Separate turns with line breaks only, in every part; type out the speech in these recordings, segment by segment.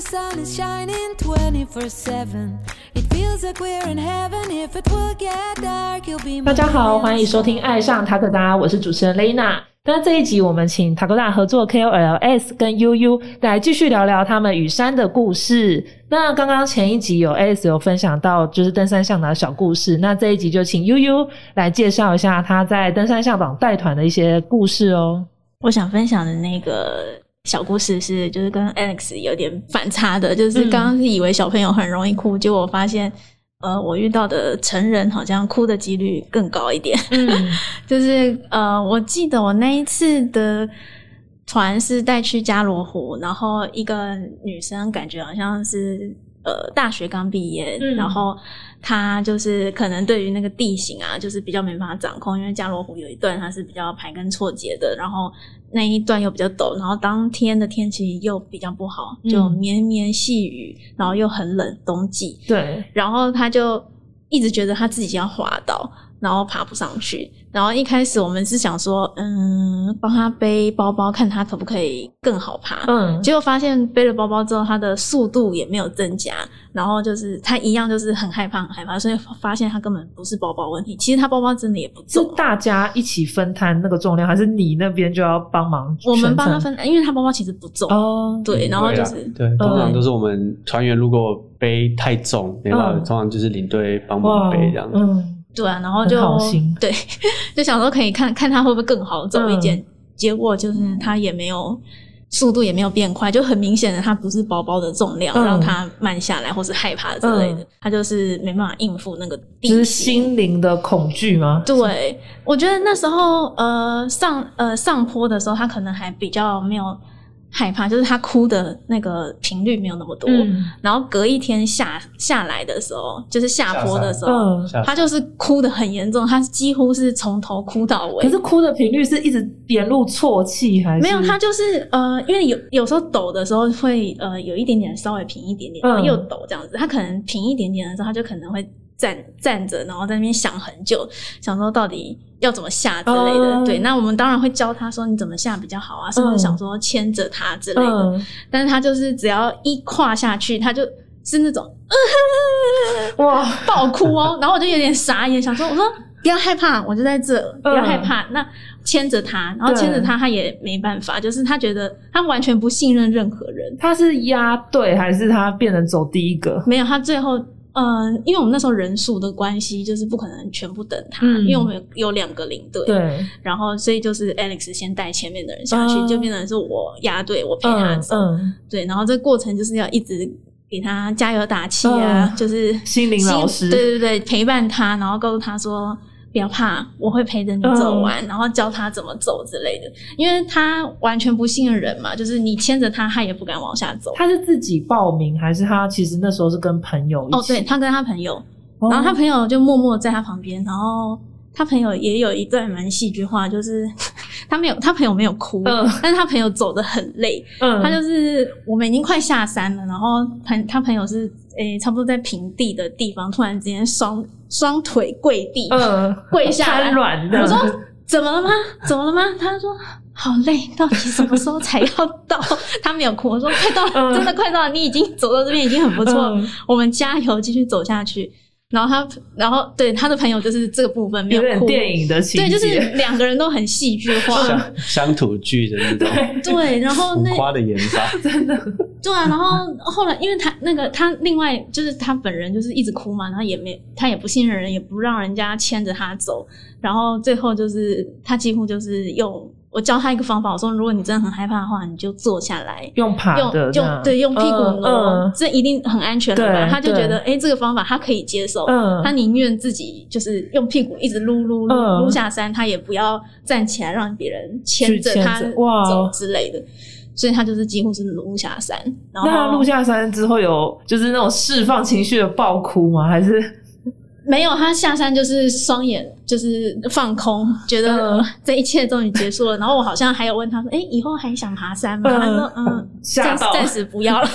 the sun is shining 24 7. It feels like we're in heaven. If it will get dark, you'll be
大家好，欢迎收听《爱上塔克达》，我是主持人 Lena。那这一集我们请塔克达合作 KOLS 跟 UU 来继续聊聊他们与山的故事。那刚刚前一集有 S 有分享到就是登山向导的小故事，那这一集就请 UU 来介绍一下他在登山向导带团的一些故事哦。
我想分享的那个小故事是，就是跟 Alex 有点反差的，就是刚刚是以为小朋友很容易哭，结果我发现，呃，我遇到的成人好像哭的几率更高一点。
嗯
就是呃，我记得我那一次的团是带去加罗湖，然后一个女生感觉好像是呃大学刚毕业，
嗯
然后他就是可能对于那个地形啊，就是比较没办法掌控，因为加罗湖有一段它是比较盘根错节的，然后那一段又比较陡，然后当天的天气又比较不好，就
嗯
绵绵细雨，然后又很冷，冬季，
对，
然后他就一直觉得他自己要滑倒，然后爬不上去。然后一开始我们是想说，嗯，帮他背包包，看他可不可以更好爬。
嗯，
结果发现背了包包之后，他的速度也没有增加，然后就是他一样就是很害怕，很害怕，所以发现他根本不是包包问题，其实他包包真的也不
是
重。
大家一起分摊那个重量，还是你那边就要帮忙？
我们帮他分，因为他包包其实不重，
哦，
对，然后就是
对，通常都是我们团员如果背太重，没办法，
嗯
通常就是领队帮忙背这样子。
嗯，
对啊，然后就 对，就想说可以看看他会不会更好走一点，结果就是他也没有速度也没有变快，就很明显的他不是包包的重量、
嗯
让他慢下来或是害怕之类的，
嗯
他就是没办法应付那个地
就是
形。
心灵的恐惧吗？
对，我觉得那时候呃上呃上坡的时候，他可能还比较没有害怕，就是他哭的那个频率没有那么多。
嗯
然后隔一天下下来的时候，就是下坡的时候，
嗯，
他就是哭的很严重，他几乎是从头哭到尾。
可是哭的频率是一直沿路啜泣还是
没有，他就是呃，因为有有时候抖的时候会呃有一点点稍微平一点点，
然后
又抖这样子。他可能平一点点的时候，他就可能会站站着，然后在那边想很久，想说到底要怎么下之类的。
嗯
对，那我们当然会教他说你怎么下比较好啊，甚至想说牵着他之类的。
嗯
但是他就是只要一跨下去，他就是那种
哇
爆哭哦，然后我就有点傻眼，想说，我说不要害怕，我就在这，不要害怕。那牵着他，然后牵着他，他也没办法，就是他觉得他完全不信任任何人。
他是压队还是他变成走第一个？
没有，他最后，嗯、因为我们那时候人数的关系，就是不可能全部等他，
嗯。
因为我们有有两个领队，，
对，
然后所以就是 Alex 先带前面的人下去，
哦
就变成是我压队，我陪他
嗯
走，
嗯，
对，然后这过程就是要一直给他加油打气啊，
嗯。
就是
心灵老师。
对对对，陪伴他，然后告诉他说不要怕，我会陪着你走
嗯
完，然后教他怎么走之类的，因为他完全不信任人嘛，就是你牵着他，他也不敢往下走。
他是自己报名还是他其实那时候是跟朋友一起？
哦，对他跟他朋友，
哦，
然后他朋友就默默在他旁边，然后他朋友也有一段蛮戏剧化，就是 他没有他朋友没有哭，
嗯。
但是他朋友走得很累，
嗯，
他就是我们已经快下山了，然后朋他朋友是诶、差不多在平地的地方，突然之间双双腿跪地，
嗯。
跪下来。
软的，
我说怎么了吗？怎么了吗？他说好累，到底什么时候才要到？他没有哭，我说快到真的快到了，你已经走到这边已经很不错，
嗯。
我们加油，继续走下去。然后他，然后对他的朋友就是这个部分没
有点
哭，
电影的情
对，就是两个人都很戏剧化，
乡乡土剧的那种。
对，然后那
花的演法，
真的，
对啊，然后后来，因为他那个他另外就是他本人就是一直哭嘛，然后也没他也不信任人，也不让人家牵着他走，然后最后就是他几乎就是用我教他一个方法，我说如果你真的很害怕的话，你就坐下来。
用爬
用
的，
用对用屁股
嗯
挪，
嗯
这一定很安全了吧？他就觉得哎、诶这个方法他可以接受，
嗯
他宁愿自己就是用屁股一直撸撸撸
嗯
撸下山，他也不要站起来让别人牵着他走之类的。所以他就是几乎是撸下山，然后
那他录下山之后有就是那种释放情绪的爆哭吗？还是
没有，他下山就是双眼就是放空，觉得这一切终于结束了。然后我好像还有问他说：“哎、以后还想爬山吗？”
嗯
他说：“嗯，暂暂时不要了。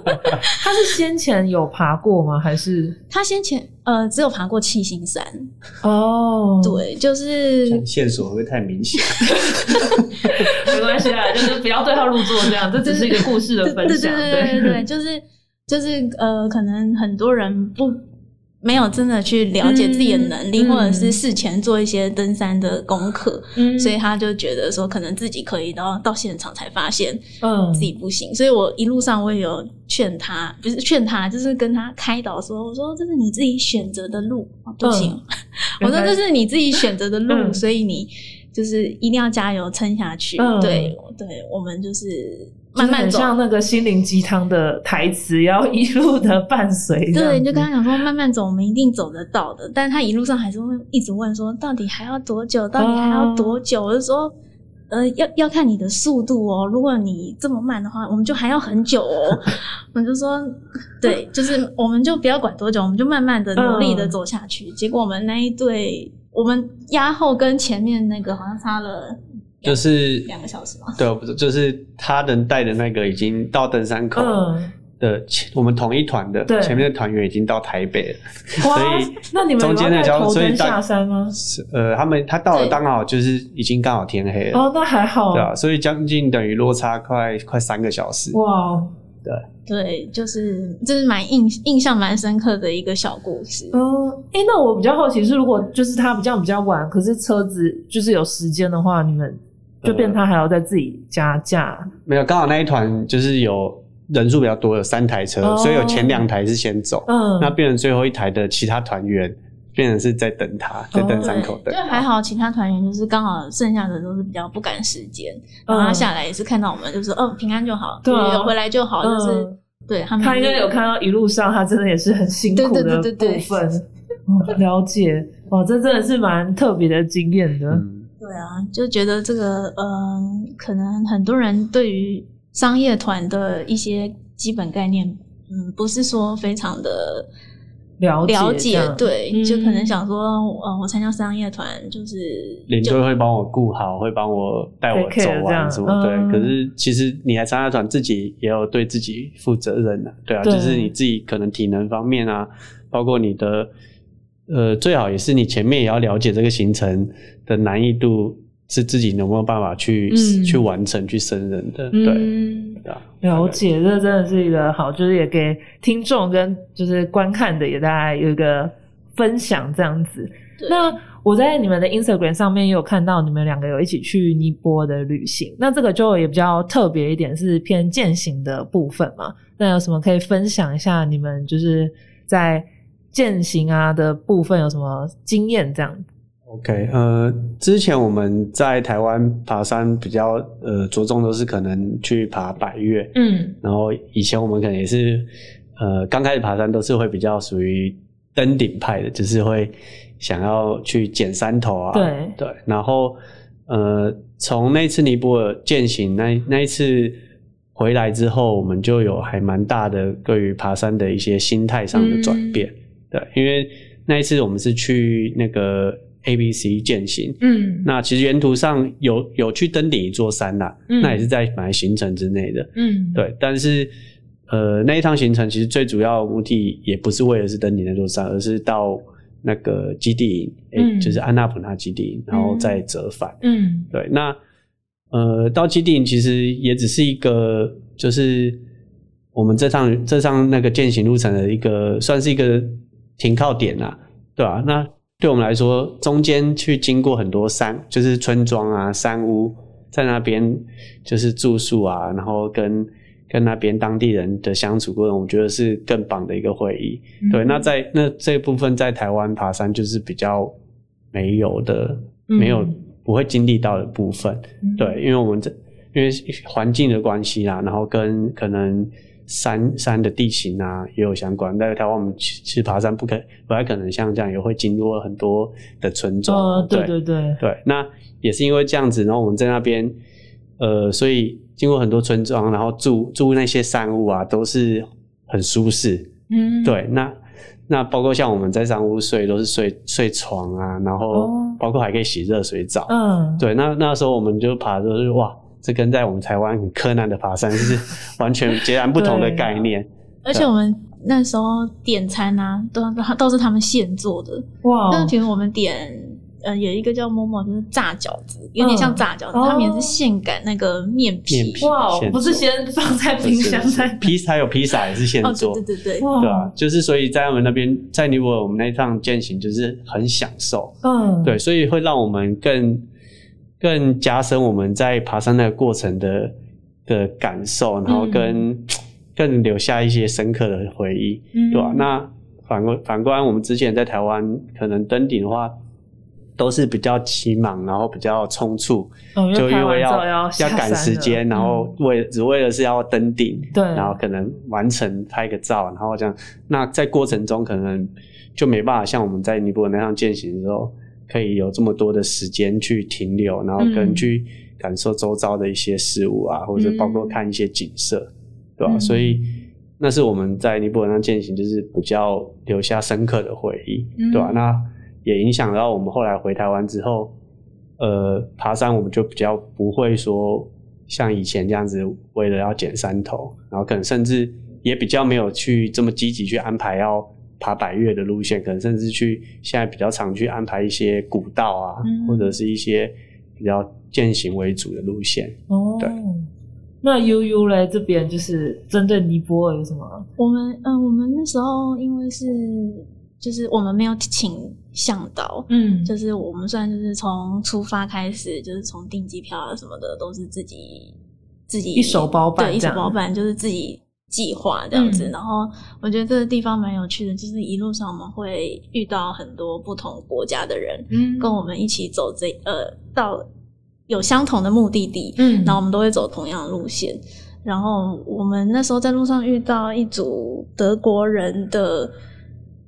他是先前有爬过吗？还是”
他先前呃只有爬过七星山，
哦？，
对，就是
像线索会不会太明显？
没关系啊，就是不要对号入座这样，这只是一个故事的
对
分享。
对对对对对，就是就是呃，可能很多人不没有真的去了解自己的能力，
嗯
或者是事前做一些登山的功课，
嗯。
所以他就觉得说，可能自己可以，然后到现场才发现
嗯。
自己不行。所以我一路上我也有劝他，不是劝他，就是跟他开导说，我说这是你自己选择的路，不行，
嗯
我说这是你自己选择的路，
嗯。
所以你就是一定要加油撑下去。
嗯
对对，我们就是慢慢走。
很像那个心灵鸡汤的台词，要一路的伴随。
对，你就跟他讲说，慢慢走，我们一定走得到的。但他一路上还是会一直问说，到底还要多久？到底还要多久？我就说，呃，要要看你的速度哦。如果你这么慢的话，我们就还要很久哦。我就说，对，就是我们就不要管多久，我们就慢慢的努力的走下去。结果我们那一队，我们压后跟前面那个好像差了
就是
两个小时吧。
对，不是，就是他能带的那个已经到登山口
嗯，
的前，我们同一团的
对
前面的团员已经到台北了，所以，
那你们
中间的交
头灯
所以大
下山吗？
是呃，他们他到了
对
刚好就是已经刚好天黑了，
哦，那还好。
对啊，所以将近等于落差快快三个小时。
哇，
对对，就是这是蛮印印象蛮深刻的一个小故事。
嗯，哎、那我比较好奇是，如果就是他比较比较晚，可是车子就是有时间的话，你们就变他还要再自己加价。
没有，刚好那一团就是有人数比较多，有三台车，
哦
所以有前两台是先走，
嗯，
那变成最后一台的其他团员变成是在等他，在等山口等
对，就还好，其他团员就是刚好剩下的都是比较不赶时间，然后他下来也是看到我们，就是哦平安就好，
对啊
有回来就好，就是
嗯
对他们
他应该有看到一路上他真的也是很辛苦的
对对对对对
部分。哦了解，哇，这真的是蛮特别的经验的。
嗯，
对啊，就觉得这个嗯、可能很多人对于商业团的一些基本概念，嗯，不是说非常的
了解
了解，对，
嗯
就可能想说，呃，我参加商业团就是就
领队会帮我顾好，会帮我带我走
care 这样
完什么。
嗯
对，可是其实你来参加团，自己也有对自己负责任的、对啊，
对
就是你自己可能体能方面啊，包括你的呃，最好也是你前面也要了解这个行程的难易度是自己能不能办法去、
嗯
去完成、去胜任的。对，
嗯，
对啊，
了解，这真的是一个好，就是也给听众跟就是观看的也大家有一个分享这样子。那我在你们的 Instagram 上面也有看到你们两个有一起去尼泊尔的旅行，那这个就也比较特别一点，是偏践行的部分嘛。那有什么可以分享一下你们就是在践行啊的部分有什么经验这样？
OK，呃，之前我们在台湾爬山比较呃着重都是可能去爬百越，
嗯。
然后以前我们可能也是，呃，刚开始爬山都是会比较属于登顶派的，就是会想要去捡山头啊，
对。
对，然后呃，从那次尼泊尔践行那那一次回来之后，我们就有还蛮大的对于爬山的一些心态上的转变，对，因为那一次我们是去那个 A B C 践行，
嗯。
那其实沿途上有有去登顶一座山啦，
嗯。
那也是在本来行程之内的，
嗯，
对，但是呃，那一趟行程其实最主要的目的也不是为了是登顶那座山，而是到那个基地营，诶、
嗯。
就是安纳普纳基地营，然后再折返。
嗯。
对，那呃，到基地营其实也只是一个，就是我们这趟这趟那个践行路程的一个，算是一个停靠点啦，对吧、那对我们来说，中间去经过很多山，就是村庄啊、山屋，在那边就是住宿啊，然后跟跟那边当地人的相处过程，我觉得是更棒的一个回忆。对，那在那这部分在台湾爬山就是比较没有的，
嗯
没有不会经历到的部分。对，因为我们这因为环境的关系啦，然后跟可能山山的地形啊也有相关。在台湾我们其其实爬山不可不太可能像这样，也会经过很多的村庄。
哦，对对对，
对，那也是因为这样子，然后我们在那边，呃，所以经过很多村庄，然后住住那些山屋啊，都是很舒适。
嗯，
对，那那包括像我们在山屋睡都是睡睡床啊，然后
哦
包括还可以洗热水澡。
嗯，
对，那那时候我们就爬的时候哇，这跟在我们台湾很柯南的爬山是 完全截然不同的概念。
而且我们那时候点餐啊，都都是他们现做的。
哇，
那其实我们点呃有一个叫 Momo，就是炸饺子，有点像炸饺子，
哦
他们也是现擀那个面皮。
面皮
哇，不是先放在冰箱再
披还有披萨也是现
哦，
做，
对对对对，
对啊，就是所以在他们那边，在尼泊尔我们那一趟践行就是很享受，
嗯，
对，所以会让我们更更加深我们在爬山那个过程的的感受，然后跟、更留下一些深刻的回忆，
嗯
对吧、那反过反观我们之前在台湾可能登顶的话。都是比较急忙，然后比较冲促，
哦
就因为要
要
赶时间，然后为只为了是要登顶，
对
然后可能完成拍个照，然后这样，那在过程中可能就没办法像我们在尼泊尔那样践行的时候，可以有这么多的时间去停留，然后跟
嗯。
去感受周遭的一些事物啊，或者包括看一些景色，对吧、
嗯。
所以那是我们在尼泊尔那趟践行就是比较留下深刻的回忆，
嗯。
对吧、那也影响到我们后来回台湾之后，呃，爬山我们就比较不会说像以前这样子，为了要捡山头，然后可能甚至也比较没有去这么积极去安排要爬百越的路线，可能甚至去现在比较常去安排一些古道啊，
嗯
或者是一些比较践行为主的路线。
哦，
对。
那悠悠来这边就是针对尼泊尔有什么？
我们嗯、呃我们那时候因为是就是我们没有请向导，
嗯
就是我们虽然就是从出发开始，就是从订机票啊什么的都是自己自己
一手包办
对，一手包办就是自己计划这样子。
嗯
然后我觉得这个地方蛮有趣的，就是一路上我们会遇到很多不同国家的人，
嗯
跟我们一起走这呃到有相同的目的地，
嗯
然后我们都会走同样的路线。然后我们那时候在路上遇到一组德国人的，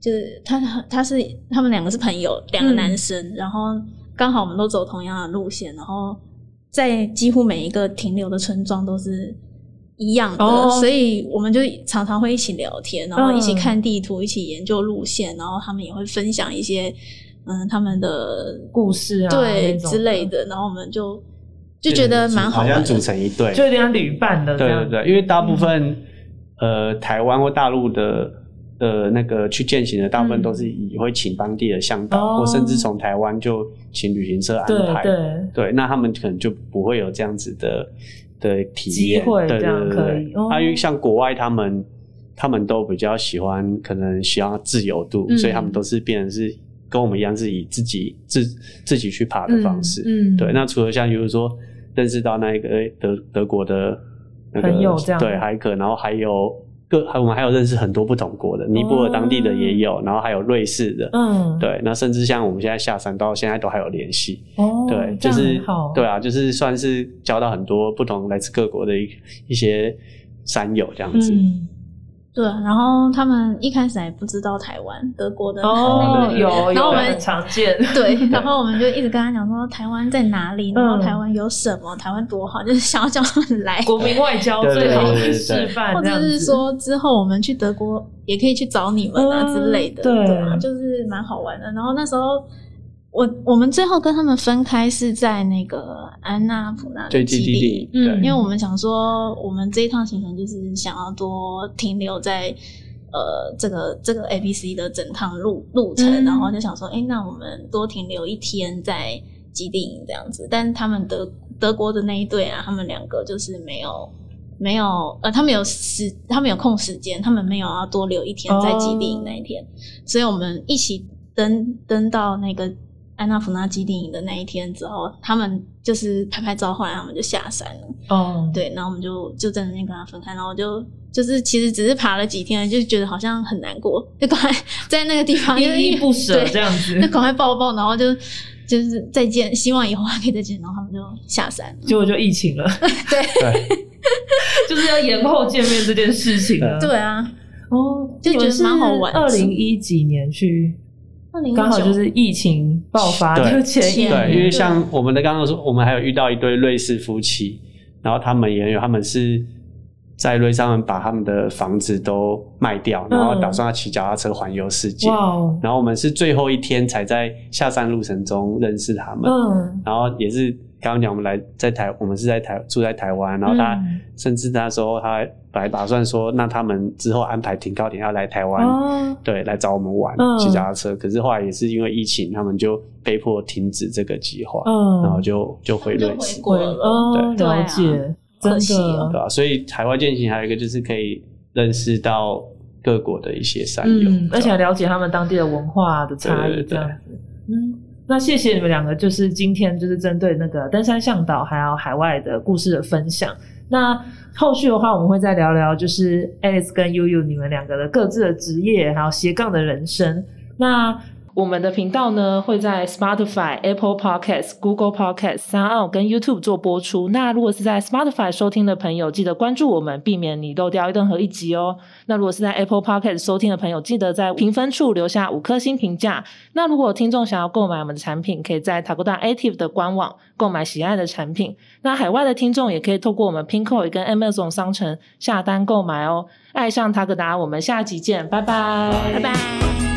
就是他他是他们两个是朋友，两个
嗯
男生，然后刚好我们都走同样的路线，然后在几乎每一个停留的村庄都是一样的，
哦。
所以我们就常常会一起聊天，然后一起
嗯
看地图，一起研究路线，然后他们也会分享一些嗯他们的
故事啊
对之类的，然后我们就就觉得蛮好的。
好像组成一队，
就有点像旅伴的这
对
样。
对对，因为大部分、呃台湾或大陆的的那个去践行的，大部分
嗯
都是以会请当地的向导，
哦。
或甚至从台湾就请旅行社安
对
排。
对。
对那他们可能就不会有这样子的的体验，对
会这样
对对
可以。哦
对。啊，因为像国外他们他们都比较喜欢，可能喜欢自由度，
嗯。
所以他们都是变成是跟我们一样，是以自己自自己去爬的方式。
嗯，嗯。
对，那除了像比如说认识到那一个诶德德国的那个
朋友这样。
对海可，然后还有各还我们还有认识很多不同国的，尼泊尔当地的也有，然后还有瑞士的，
嗯，
对，那甚至像我们现在下山到现在都还有联系，
哦，
对，就是，对啊，就是算是交到很多不同来自各国的一一些山友这样子。
嗯，
对，然后他们一开始还不知道台湾德国的
哦
那，个
有有
然后我们
很常见，
对，然后我们就一直跟他讲说台湾在哪里，然后
嗯
台湾有什么，台湾多好，就是想要叫他们来，
国民外交最好去
对对对
示范，
或者是说之后我们去德国也可以去找你们啊
嗯
之类的，
对
啊，就是蛮好玩的。然后那时候我我们最后跟他们分开是在那个安娜普纳的
基地
基地，
嗯
因为我们想说，我们这一趟行程就是想要多停留在呃这个这个 A B C 的整趟路路程，
嗯
然后就想说，哎、那我们多停留一天在基地营这样子。但他们德德国的那一队啊，他们两个就是没有没有呃，他们有时他们有空时间，他们没有要多留一天在基地营那一天，所以我们一起登登到那个。安娜普纳基地营的那一天之后，他们就是拍拍照，后来他们就下山了。
哦，
对，然后我们就就在那边跟他分开，然后就就是其实只是爬了几天，就觉得好像很难过，就赶快在那个地方
依依不舍这样子
就，赶快抱抱，然后就就是再见，希望以后还可以再见，然后他们就下山了。
结果就疫情了，
对
对，
就是要延后见面这件事情了。
对啊，
哦，
就觉得蛮好玩的
二零一几年去，刚好就是疫情爆发
对
就前
对，因为像我们的刚刚说，我们还有遇到一对瑞士夫妻，然后他们也有，他们是在瑞士他们把他们的房子都卖掉，然后打算要骑脚踏车环游世界。然后我们是最后一天才在下山路程中认识他们，
嗯，
然后也是刚刚讲我们来在台，我们是在台住在台湾，然后他、
嗯。
甚至那时候他本来打算说，那他们之后安排停靠点要来台湾，
哦，
对，来找我们玩
嗯。
骑脚踏车，可是后来也是因为疫情，他们就被迫停止这个计划，
嗯，
然后就就回瑞士
就回，了。
哦，
对啊。
了解，真
可惜哦。
的，
对吧、所以海外践行还有一个就是可以认识到各国的一些山友，
嗯，而且了解他们当地的文化的差异，
对对对。
这样子。嗯，那谢谢你们两个，就是今天就是针对那个登山向导还有海外的故事的分享。那后续的话，我们会再聊聊，就是 Alice 跟悠悠你们两个的各自的职业，还有斜杠的人生。那我们的频道呢会在 Spotify、Apple Podcasts、Google Podcasts、三奥跟 YouTube 做播出。那如果是在 Spotify 收听的朋友，记得关注我们，避免你漏掉任何一集哦。那如果是在 Apple Podcast 收听的朋友，记得在评分处留下五颗星评价。那如果听众想要购买我们的产品，可以在 Takoda Active 的官网购买喜爱的产品。那海外的听众也可以透过我们 Pinkoi 跟 Amazon 商城下单购买哦。爱上塔格达，我们下集见，拜拜，
拜拜。